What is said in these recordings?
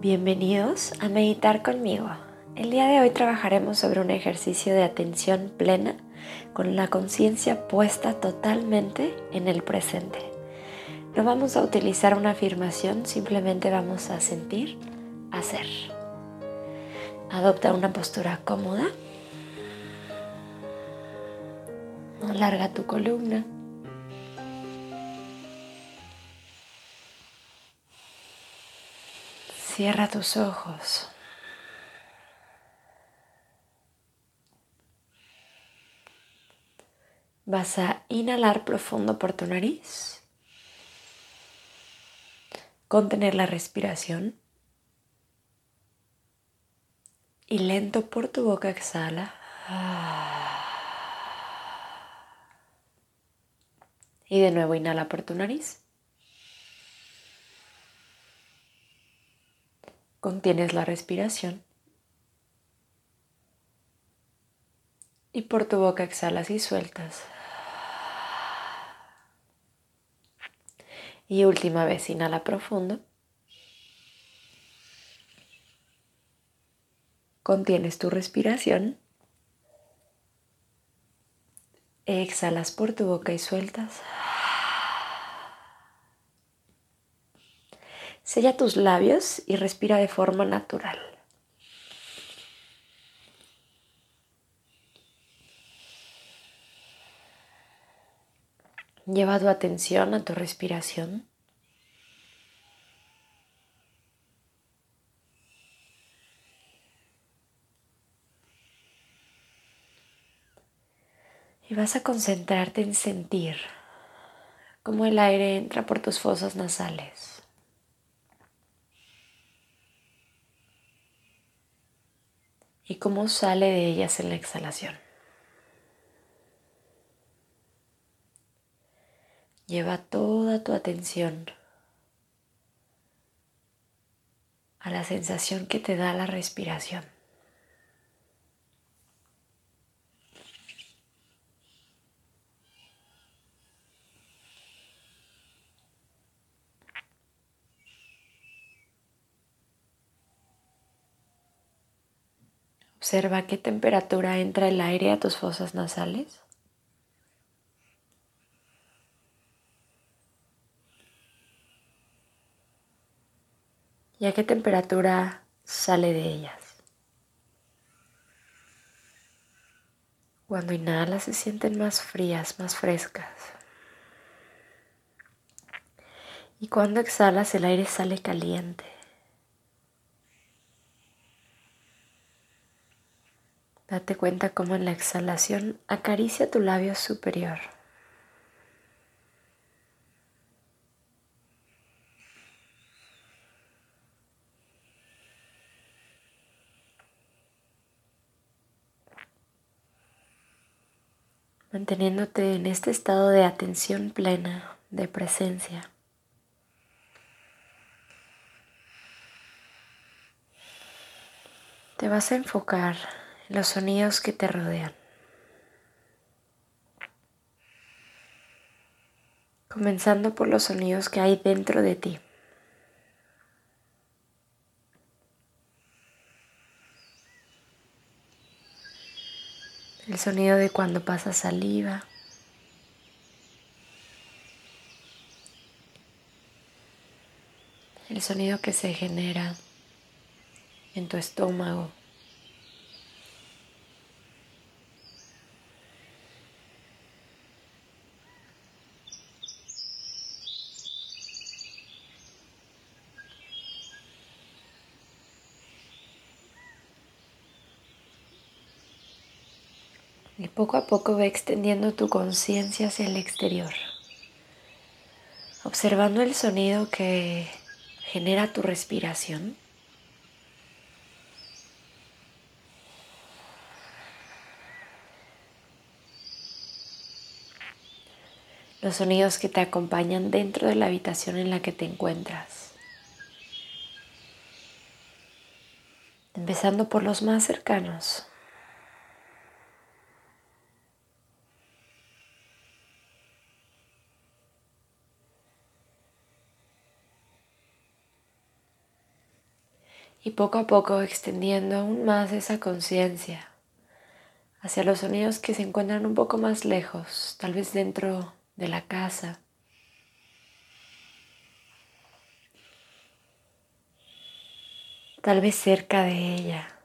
Bienvenidos a meditar conmigo. El día de hoy trabajaremos sobre un ejercicio de atención plena con la conciencia puesta totalmente en el presente. No vamos a utilizar una afirmación, simplemente vamos a sentir, hacer. Adopta una postura cómoda. Alarga tu columna. Cierra tus ojos. Vas a inhalar profundo por tu nariz. Contener la respiración. Y lento por tu boca exhala. Y de nuevo inhala por tu nariz. Contienes la respiración. Y por tu boca exhalas y sueltas. Y última vez, inhala profundo. Contienes tu respiración. Exhalas por tu boca y sueltas. Sella tus labios y respira de forma natural. Lleva tu atención a tu respiración. Y vas a concentrarte en sentir cómo el aire entra por tus fosas nasales. Y cómo sale de ellas en la exhalación. Lleva toda tu atención a la sensación que te da la respiración. Observa qué temperatura entra el aire a tus fosas nasales. ¿Y a qué temperatura sale de ellas? Cuando inhalas se sienten más frías, más frescas. Y cuando exhalas el aire sale caliente. Date cuenta cómo en la exhalación acaricia tu labio superior. Manteniéndote en este estado de atención plena, de presencia. Te vas a enfocar los sonidos que te rodean. Comenzando por los sonidos que hay dentro de ti. El sonido de cuando pasa saliva. El sonido que se genera en tu estómago. Y poco a poco ve extendiendo tu conciencia hacia el exterior, observando el sonido que genera tu respiración. Los sonidos que te acompañan dentro de la habitación en la que te encuentras. Empezando por los más cercanos. Y poco a poco extendiendo aún más esa conciencia hacia los sonidos que se encuentran un poco más lejos, tal vez dentro de la casa. Tal vez cerca de ella.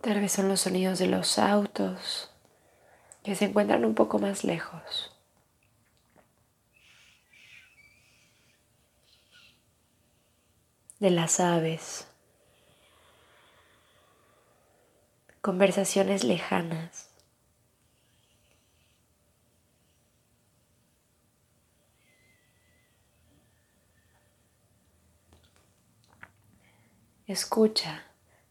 Tal vez son los sonidos de los autos que se encuentran un poco más lejos. De las aves. Conversaciones lejanas. Escucha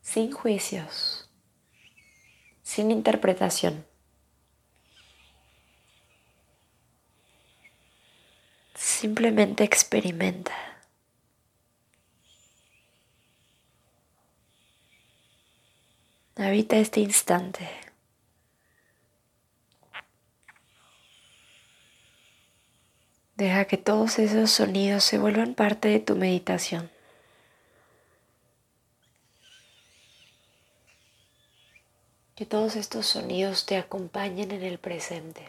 sin juicios sin interpretación. Simplemente experimenta. Habita este instante. Deja que todos esos sonidos se vuelvan parte de tu meditación. Que todos estos sonidos te acompañen en el presente.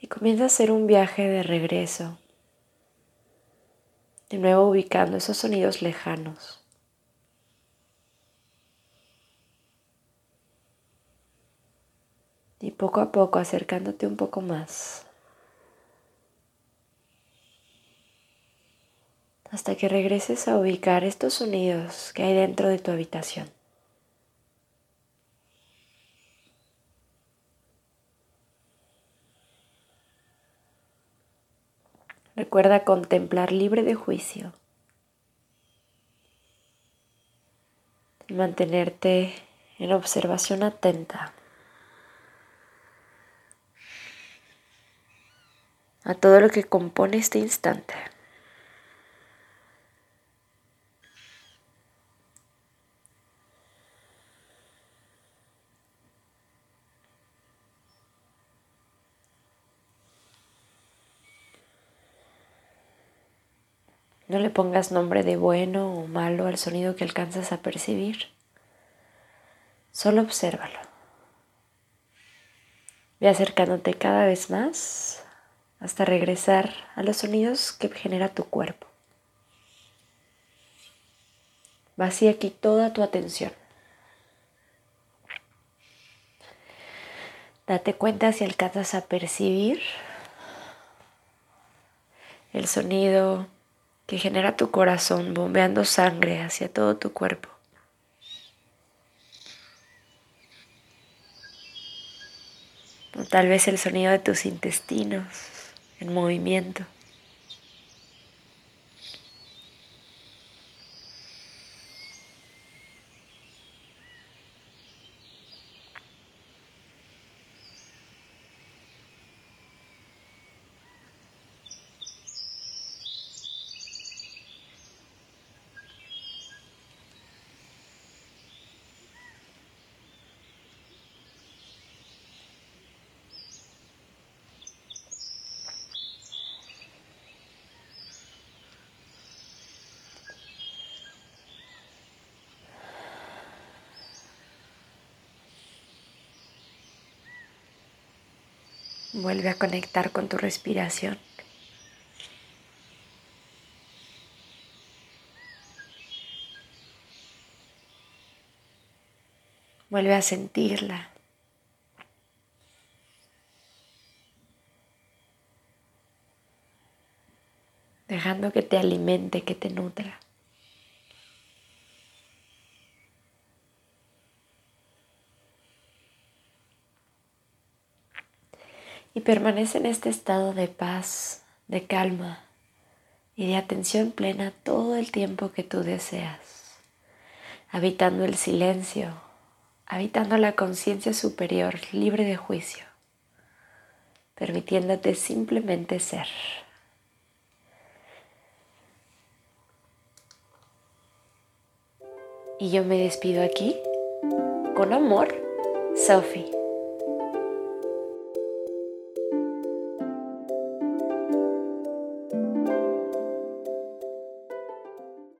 Y comienza a hacer un viaje de regreso, de nuevo ubicando esos sonidos lejanos. Poco a poco acercándote un poco más. Hasta que regreses a ubicar estos sonidos que hay dentro de tu habitación. Recuerda contemplar libre de juicio y mantenerte en observación atenta. A todo lo que compone este instante. No le pongas nombre de bueno o malo al sonido que alcanzas a percibir. Solo obsérvalo. Ve acercándote cada vez más hasta regresar a los sonidos que genera tu cuerpo. Vacía aquí toda tu atención. Date cuenta si alcanzas a percibir el sonido que genera tu corazón bombeando sangre hacia todo tu cuerpo. O tal vez el sonido de tus intestinos en movimiento. Vuelve a conectar con tu respiración. Vuelve a sentirla. Dejando que te alimente, que te nutra. y permanece en este estado de paz, de calma y de atención plena todo el tiempo que tú deseas, habitando el silencio, habitando la conciencia superior, libre de juicio, permitiéndote simplemente ser. Y yo me despido aquí con amor, Sophie.